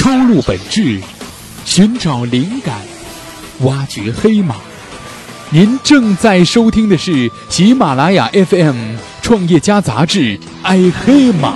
抽露本质，寻找灵感，挖掘黑马。您正在收听的是喜马拉雅 FM 创业家杂志《爱黑马》。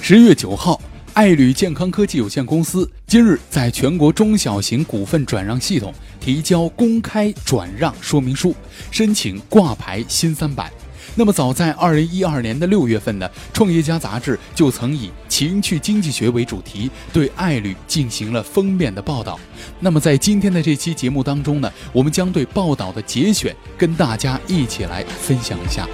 十月九号。爱旅健康科技有限公司今日在全国中小型股份转让系统提交公开转让说明书，申请挂牌新三板。那么，早在二零一二年的六月份呢，《创业家》杂志就曾以情趣经济学为主题，对爱旅进行了封面的报道。那么，在今天的这期节目当中呢，我们将对报道的节选跟大家一起来分享一下。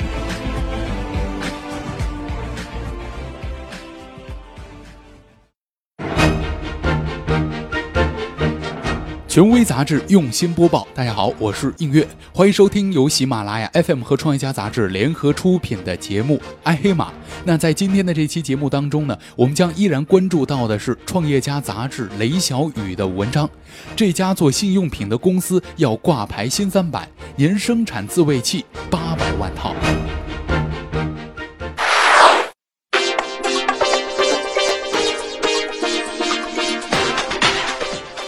权威杂志用心播报，大家好，我是映月，欢迎收听由喜马拉雅 FM 和创业家杂志联合出品的节目《爱黑马》。那在今天的这期节目当中呢，我们将依然关注到的是创业家杂志雷小雨的文章。这家做性用品的公司要挂牌新三板，年生产自慰器八百万套。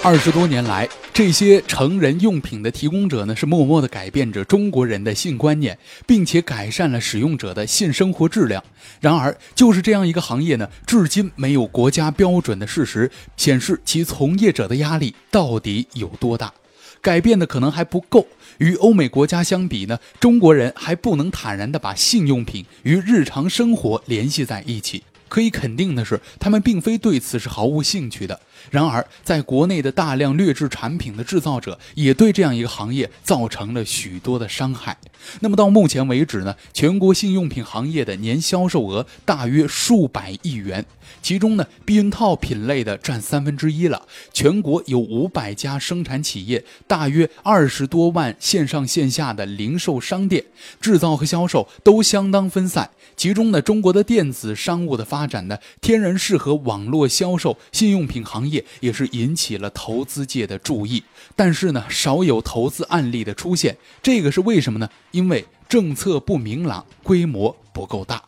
二十多年来，这些成人用品的提供者呢，是默默地改变着中国人的性观念，并且改善了使用者的性生活质量。然而，就是这样一个行业呢，至今没有国家标准的事实，显示其从业者的压力到底有多大？改变的可能还不够。与欧美国家相比呢，中国人还不能坦然地把性用品与日常生活联系在一起。可以肯定的是，他们并非对此是毫无兴趣的。然而，在国内的大量劣质产品的制造者，也对这样一个行业造成了许多的伤害。那么到目前为止呢，全国性用品行业的年销售额大约数百亿元，其中呢，避孕套品类的占三分之一了。全国有五百家生产企业，大约二十多万线上线下的零售商店，制造和销售都相当分散。其中呢，中国的电子商务的发发展的，天然适合网络销售信用品行业，也是引起了投资界的注意。但是呢，少有投资案例的出现，这个是为什么呢？因为政策不明朗，规模不够大。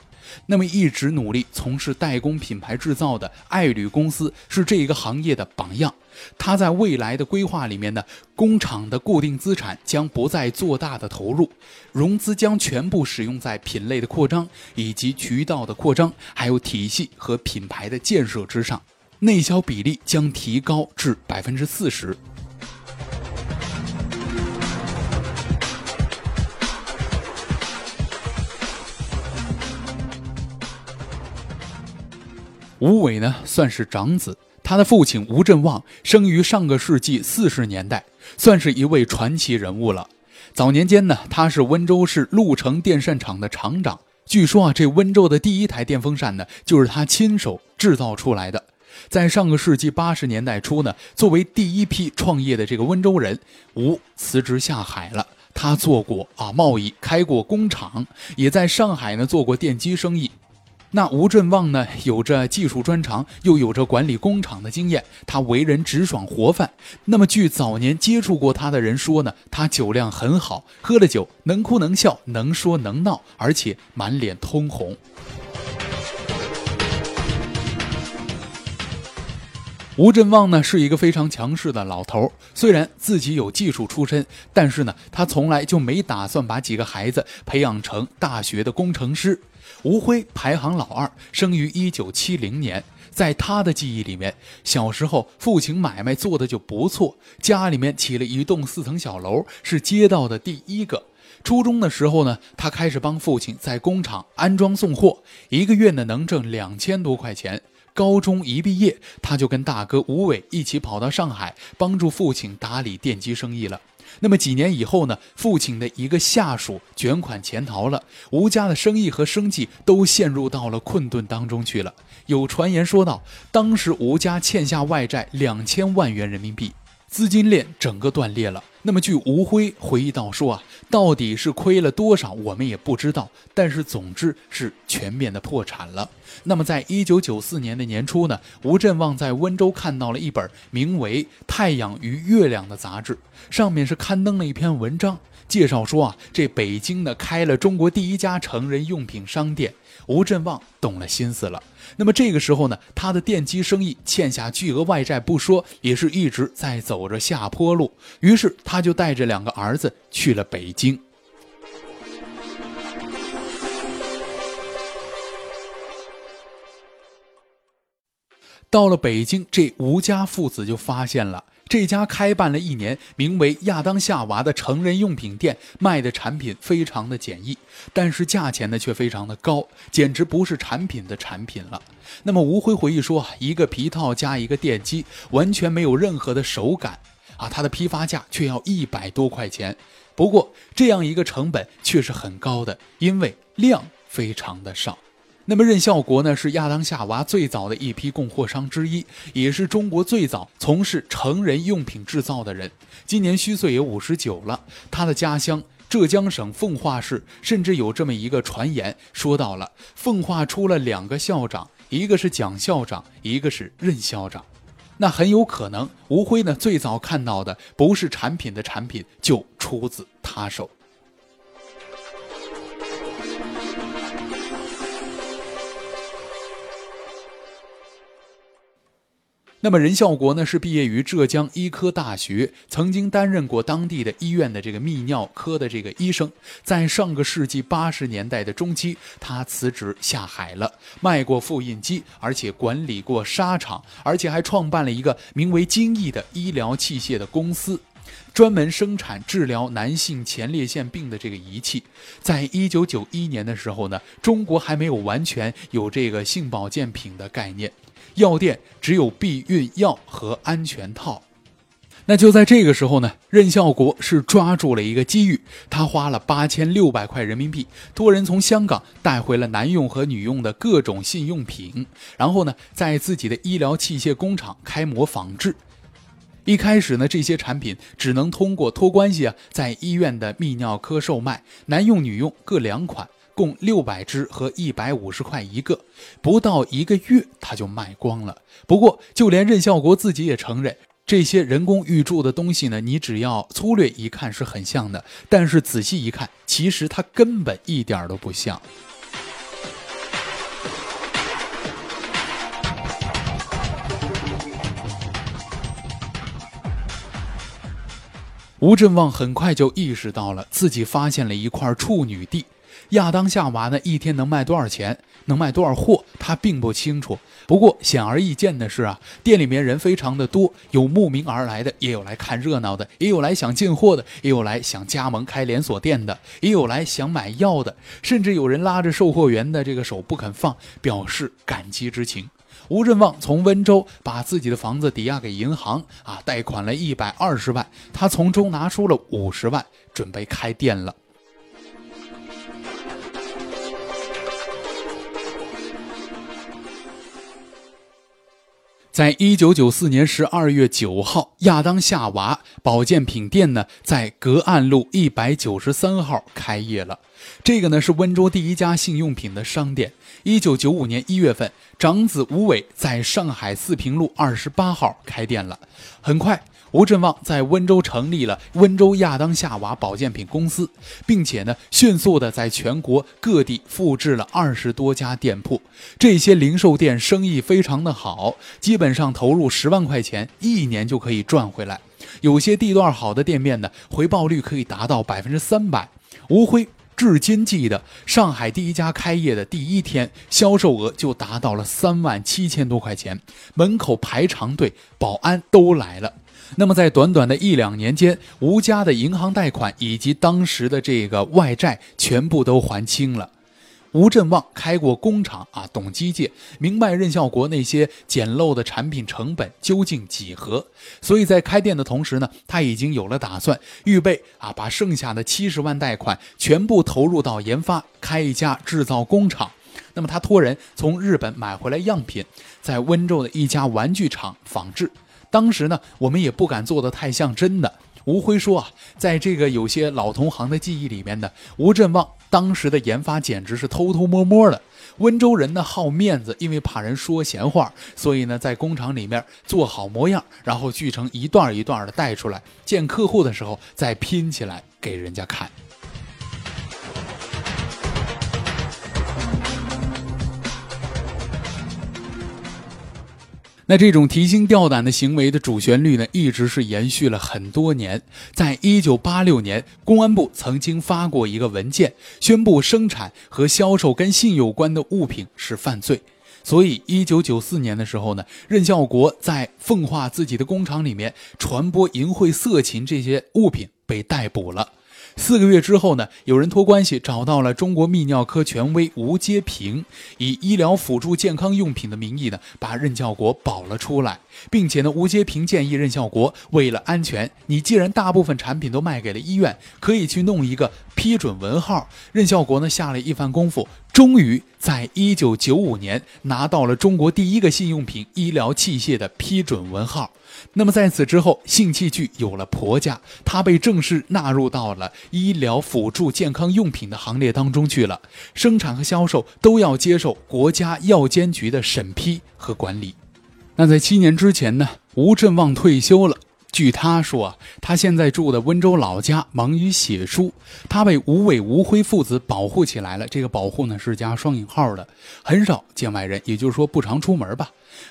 那么一直努力从事代工品牌制造的爱旅公司是这一个行业的榜样。它在未来的规划里面呢，工厂的固定资产将不再做大的投入，融资将全部使用在品类的扩张以及渠道的扩张，还有体系和品牌的建设之上，内销比例将提高至百分之四十。吴伟呢，算是长子。他的父亲吴振旺生于上个世纪四十年代，算是一位传奇人物了。早年间呢，他是温州市鹿城电扇厂的厂长。据说啊，这温州的第一台电风扇呢，就是他亲手制造出来的。在上个世纪八十年代初呢，作为第一批创业的这个温州人，吴辞职下海了。他做过啊贸易，开过工厂，也在上海呢做过电机生意。那吴振旺呢，有着技术专长，又有着管理工厂的经验。他为人直爽活泛。那么，据早年接触过他的人说呢，他酒量很好，喝了酒能哭能笑，能说能闹，而且满脸通红。吴振旺呢，是一个非常强势的老头。虽然自己有技术出身，但是呢，他从来就没打算把几个孩子培养成大学的工程师。吴辉排行老二，生于一九七零年。在他的记忆里面，小时候父亲买卖做的就不错，家里面起了一栋四层小楼，是街道的第一个。初中的时候呢，他开始帮父亲在工厂安装送货，一个月呢能挣两千多块钱。高中一毕业，他就跟大哥吴伟一起跑到上海，帮助父亲打理电机生意了。那么几年以后呢？父亲的一个下属卷款潜逃了，吴家的生意和生计都陷入到了困顿当中去了。有传言说道，当时吴家欠下外债两千万元人民币，资金链整个断裂了。那么，据吴辉回忆到说啊，到底是亏了多少，我们也不知道。但是，总之是全面的破产了。那么，在一九九四年的年初呢，吴振旺在温州看到了一本名为《太阳与月亮》的杂志，上面是刊登了一篇文章，介绍说啊，这北京呢开了中国第一家成人用品商店。吴振旺动了心思了。那么这个时候呢，他的电机生意欠下巨额外债不说，也是一直在走着下坡路。于是他就带着两个儿子去了北京。到了北京，这吴家父子就发现了。这家开办了一年，名为亚当夏娃的成人用品店，卖的产品非常的简易，但是价钱呢却非常的高，简直不是产品的产品了。那么吴辉回忆说，一个皮套加一个电机，完全没有任何的手感啊，它的批发价却要一百多块钱。不过这样一个成本却是很高的，因为量非常的少。那么任孝国呢，是亚当夏娃最早的一批供货商之一，也是中国最早从事成人用品制造的人。今年虚岁也五十九了。他的家乡浙江省奉化市，甚至有这么一个传言，说到了奉化出了两个校长，一个是蒋校长，一个是任校长。那很有可能，吴辉呢最早看到的不是产品的产品，就出自他手。那么任孝国呢，是毕业于浙江医科大学，曾经担任过当地的医院的这个泌尿科的这个医生。在上个世纪八十年代的中期，他辞职下海了，卖过复印机，而且管理过纱厂，而且还创办了一个名为“金翼”的医疗器械的公司，专门生产治疗男性前列腺病的这个仪器。在一九九一年的时候呢，中国还没有完全有这个性保健品的概念。药店只有避孕药和安全套，那就在这个时候呢，任孝国是抓住了一个机遇，他花了八千六百块人民币，托人从香港带回了男用和女用的各种性用品，然后呢，在自己的医疗器械工厂开模仿制。一开始呢，这些产品只能通过托关系啊，在医院的泌尿科售卖，男用、女用各两款。共六百只和一百五十块一个，不到一个月他就卖光了。不过，就连任孝国自己也承认，这些人工玉铸的东西呢，你只要粗略一看是很像的，但是仔细一看，其实它根本一点都不像。吴振旺很快就意识到了自己发现了一块处女地。亚当夏娃呢，一天能卖多少钱，能卖多少货，他并不清楚。不过显而易见的是啊，店里面人非常的多，有慕名而来的，也有来看热闹的，也有来想进货的，也有来想加盟开连锁店的，也有来想买药的，甚至有人拉着售货员的这个手不肯放，表示感激之情。吴振旺从温州把自己的房子抵押给银行啊，贷款了一百二十万，他从中拿出了五十万，准备开店了。在一九九四年十二月九号，亚当夏娃保健品店呢，在隔岸路一百九十三号开业了。这个呢是温州第一家性用品的商店。一九九五年一月份，长子吴伟在上海四平路二十八号开店了。很快。吴振旺在温州成立了温州亚当夏娃保健品公司，并且呢，迅速的在全国各地复制了二十多家店铺。这些零售店生意非常的好，基本上投入十万块钱，一年就可以赚回来。有些地段好的店面呢，回报率可以达到百分之三百。吴辉至今记得，上海第一家开业的第一天，销售额就达到了三万七千多块钱，门口排长队，保安都来了。那么，在短短的一两年间，吴家的银行贷款以及当时的这个外债全部都还清了。吴振旺开过工厂啊，懂机械，明白任孝国那些简陋的产品成本究竟几何，所以在开店的同时呢，他已经有了打算，预备啊，把剩下的七十万贷款全部投入到研发，开一家制造工厂。那么，他托人从日本买回来样品，在温州的一家玩具厂仿制。当时呢，我们也不敢做的太像真的。吴辉说啊，在这个有些老同行的记忆里面呢，吴振旺当时的研发简直是偷偷摸摸的。温州人呢好面子，因为怕人说闲话，所以呢在工厂里面做好模样，然后锯成一段一段的带出来，见客户的时候再拼起来给人家看。那这种提心吊胆的行为的主旋律呢，一直是延续了很多年。在一九八六年，公安部曾经发过一个文件，宣布生产和销售跟性有关的物品是犯罪。所以，一九九四年的时候呢，任孝国在奉化自己的工厂里面传播淫秽色情这些物品，被逮捕了。四个月之后呢，有人托关系找到了中国泌尿科权威吴阶平，以医疗辅助健康用品的名义呢，把任孝国保了出来，并且呢，吴阶平建议任孝国为了安全，你既然大部分产品都卖给了医院，可以去弄一个批准文号。任孝国呢，下了一番功夫。终于在一九九五年拿到了中国第一个性用品医疗器械的批准文号。那么在此之后，性器具有了婆家，它被正式纳入到了医疗辅助健康用品的行列当中去了。生产和销售都要接受国家药监局的审批和管理。那在七年之前呢，吴振旺退休了。据他说，他现在住的温州老家忙于写书，他被吴伟、吴辉父子保护起来了。这个保护呢是加双引号的，很少见外人，也就是说不常出门吧。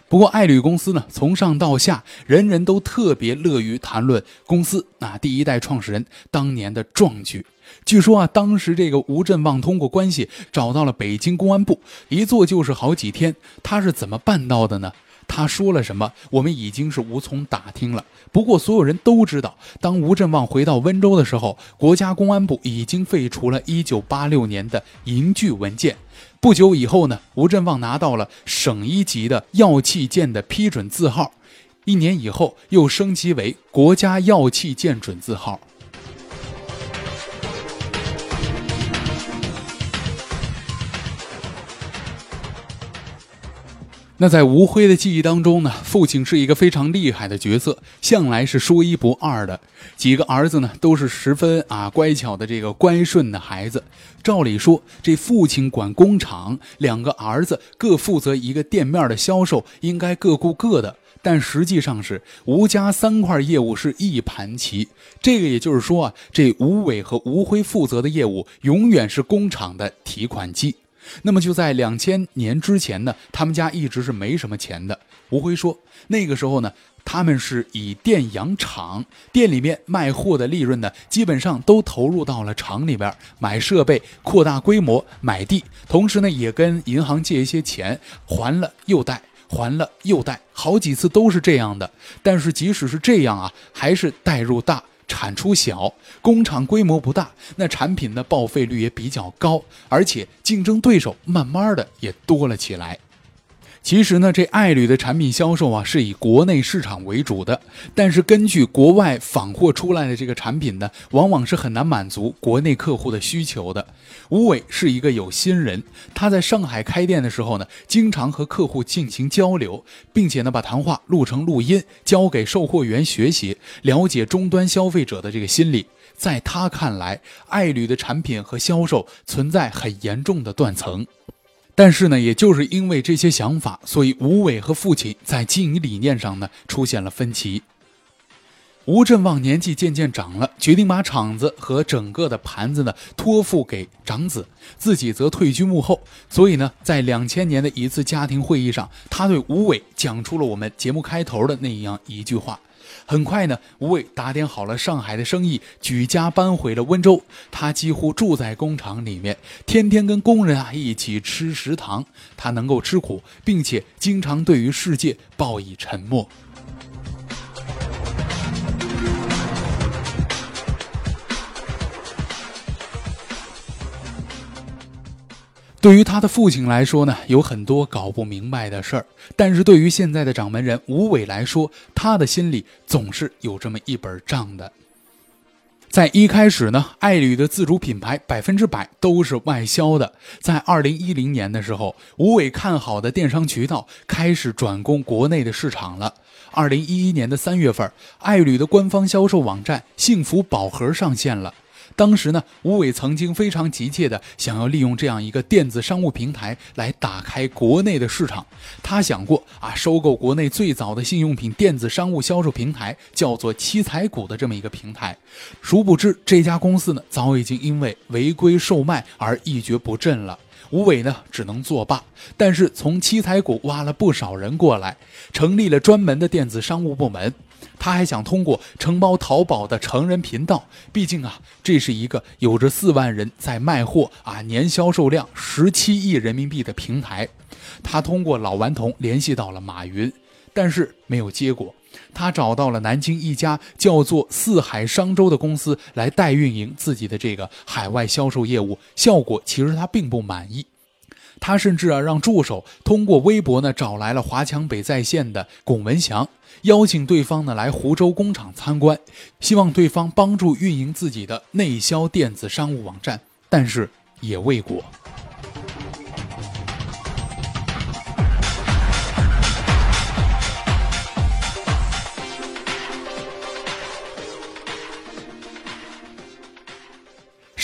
不过爱旅公司呢，从上到下，人人都特别乐于谈论公司那第一代创始人当年的壮举。据说啊，当时这个吴振旺通过关系找到了北京公安部，一坐就是好几天。他是怎么办到的呢？他说了什么？我们已经是无从打听了。不过所有人都知道，当吴振旺回到温州的时候，国家公安部已经废除了1986年的银具文件。不久以后呢，吴振旺拿到了省一级的药器件的批准字号。一年以后，又升级为国家药器件准字号。那在吴辉的记忆当中呢，父亲是一个非常厉害的角色，向来是说一不二的。几个儿子呢，都是十分啊乖巧的这个乖顺的孩子。照理说，这父亲管工厂，两个儿子各负责一个店面的销售，应该各顾各的。但实际上是吴家三块业务是一盘棋。这个也就是说啊，这吴伟和吴辉负责的业务，永远是工厂的提款机。那么就在两千年之前呢，他们家一直是没什么钱的。吴辉说，那个时候呢，他们是以店养厂，店里面卖货的利润呢，基本上都投入到了厂里边买设备、扩大规模、买地，同时呢，也跟银行借一些钱，还了又贷，还了又贷，好几次都是这样的。但是即使是这样啊，还是贷入大。产出小，工厂规模不大，那产品的报废率也比较高，而且竞争对手慢慢的也多了起来。其实呢，这爱旅的产品销售啊，是以国内市场为主的。但是根据国外仿货出来的这个产品呢，往往是很难满足国内客户的需求的。吴伟是一个有心人，他在上海开店的时候呢，经常和客户进行交流，并且呢，把谈话录成录音，交给售货员学习，了解终端消费者的这个心理。在他看来，爱旅的产品和销售存在很严重的断层。但是呢，也就是因为这些想法，所以吴伟和父亲在经营理念上呢出现了分歧。吴振旺年纪渐渐长了，决定把厂子和整个的盘子呢托付给长子，自己则退居幕后。所以呢，在两千年的一次家庭会议上，他对吴伟讲出了我们节目开头的那样一句话。很快呢，吴伟打点好了上海的生意，举家搬回了温州。他几乎住在工厂里面，天天跟工人啊一起吃食堂。他能够吃苦，并且经常对于世界报以沉默。对于他的父亲来说呢，有很多搞不明白的事儿；但是对于现在的掌门人吴伟来说，他的心里总是有这么一本账的。在一开始呢，爱侣的自主品牌百分之百都是外销的。在二零一零年的时候，吴伟看好的电商渠道开始转攻国内的市场了。二零一一年的三月份，爱侣的官方销售网站“幸福宝盒”上线了。当时呢，吴伟曾经非常急切的想要利用这样一个电子商务平台来打开国内的市场。他想过啊，收购国内最早的信用品电子商务销售平台，叫做七彩谷的这么一个平台。殊不知这家公司呢，早已经因为违规售卖而一蹶不振了。吴伟呢，只能作罢。但是从七彩谷挖了不少人过来，成立了专门的电子商务部门。他还想通过承包淘宝的成人频道，毕竟啊，这是一个有着四万人在卖货啊，年销售量十七亿人民币的平台。他通过老顽童联系到了马云，但是没有结果。他找到了南京一家叫做四海商周的公司来代运营自己的这个海外销售业务，效果其实他并不满意。他甚至啊让助手通过微博呢找来了华强北在线的龚文祥，邀请对方呢来湖州工厂参观，希望对方帮助运营自己的内销电子商务网站，但是也未果。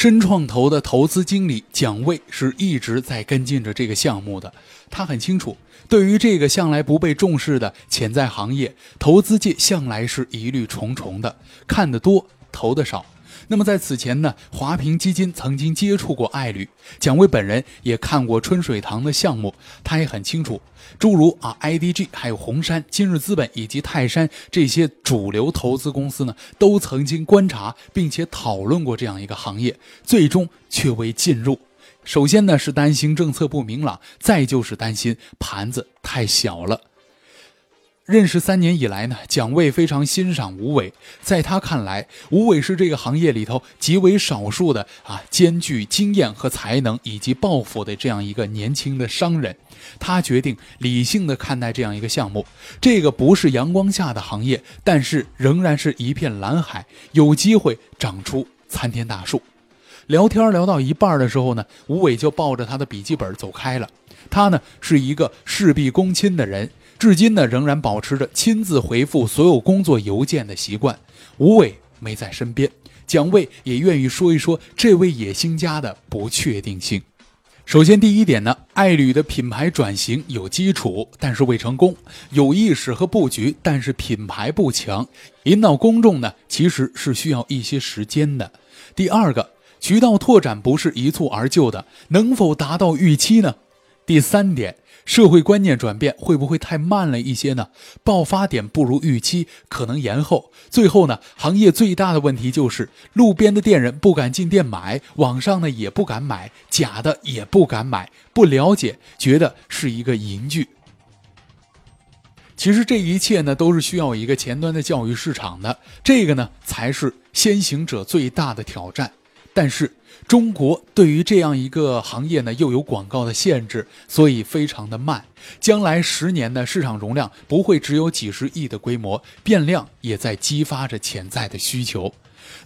深创投的投资经理蒋卫是一直在跟进着这个项目的。他很清楚，对于这个向来不被重视的潜在行业，投资界向来是疑虑重重的，看得多，投的少。那么在此前呢，华平基金曾经接触过爱侣，蒋薇本人也看过春水堂的项目，他也很清楚，诸如啊 IDG、还有红杉、今日资本以及泰山这些主流投资公司呢，都曾经观察并且讨论过这样一个行业，最终却未进入。首先呢是担心政策不明朗，再就是担心盘子太小了。认识三年以来呢，蒋卫非常欣赏吴伟。在他看来，吴伟是这个行业里头极为少数的啊，兼具经验和才能以及抱负的这样一个年轻的商人。他决定理性的看待这样一个项目。这个不是阳光下的行业，但是仍然是一片蓝海，有机会长出参天大树。聊天聊到一半的时候呢，吴伟就抱着他的笔记本走开了。他呢是一个事必躬亲的人。至今呢，仍然保持着亲自回复所有工作邮件的习惯。吴伟没在身边，蒋卫也愿意说一说这位野心家的不确定性。首先，第一点呢，爱侣的品牌转型有基础，但是未成功；有意识和布局，但是品牌不强。引导公众呢，其实是需要一些时间的。第二个，渠道拓展不是一蹴而就的，能否达到预期呢？第三点。社会观念转变会不会太慢了一些呢？爆发点不如预期，可能延后。最后呢，行业最大的问题就是路边的店人不敢进店买，网上呢也不敢买，假的也不敢买，不了解，觉得是一个淫剧。其实这一切呢，都是需要一个前端的教育市场的，这个呢才是先行者最大的挑战。但是。中国对于这样一个行业呢，又有广告的限制，所以非常的慢。将来十年的市场容量不会只有几十亿的规模，变量也在激发着潜在的需求。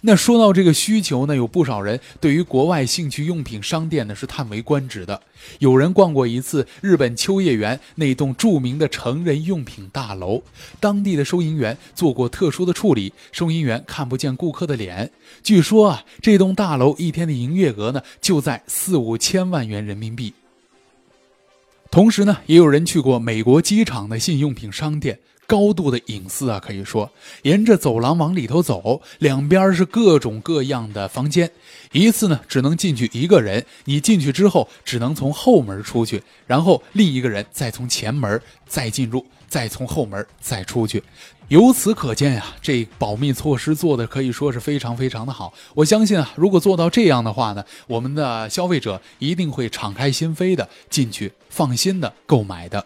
那说到这个需求呢，有不少人对于国外兴趣用品商店呢是叹为观止的。有人逛过一次日本秋叶原那栋著名的成人用品大楼，当地的收银员做过特殊的处理，收银员看不见顾客的脸。据说啊，这栋大楼一天的营业额呢就在四五千万元人民币。同时呢，也有人去过美国机场的信用品商店。高度的隐私啊，可以说，沿着走廊往里头走，两边是各种各样的房间，一次呢只能进去一个人，你进去之后只能从后门出去，然后另一个人再从前门再进入，再从后门再出去。由此可见呀，这保密措施做的可以说是非常非常的好。我相信啊，如果做到这样的话呢，我们的消费者一定会敞开心扉的进去，放心的购买的。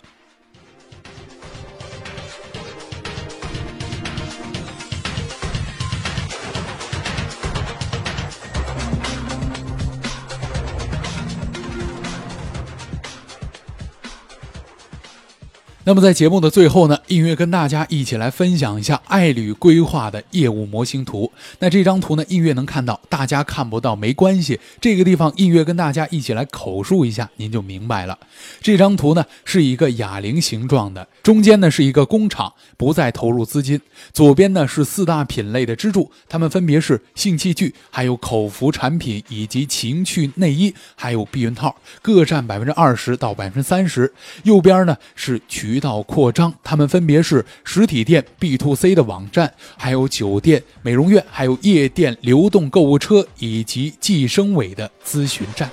那么在节目的最后呢，音乐跟大家一起来分享一下爱旅规划的业务模型图。那这张图呢，音乐能看到，大家看不到没关系。这个地方音乐跟大家一起来口述一下，您就明白了。这张图呢是一个哑铃形状的，中间呢是一个工厂，不再投入资金。左边呢是四大品类的支柱，它们分别是性器具、还有口服产品以及情趣内衣，还有避孕套，各占百分之二十到百分之三十。右边呢是取。渠道扩张，他们分别是实体店、B to C 的网站，还有酒店、美容院，还有夜店、流动购物车以及计生委的咨询站。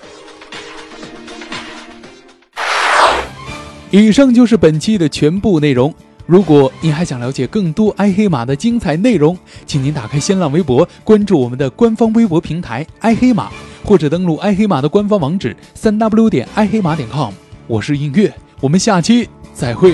以上就是本期的全部内容。如果您还想了解更多爱黑马的精彩内容，请您打开新浪微博，关注我们的官方微博平台爱黑马，或者登录爱黑马的官方网址三 w 点爱黑马点 com。我是映月，我们下期再会。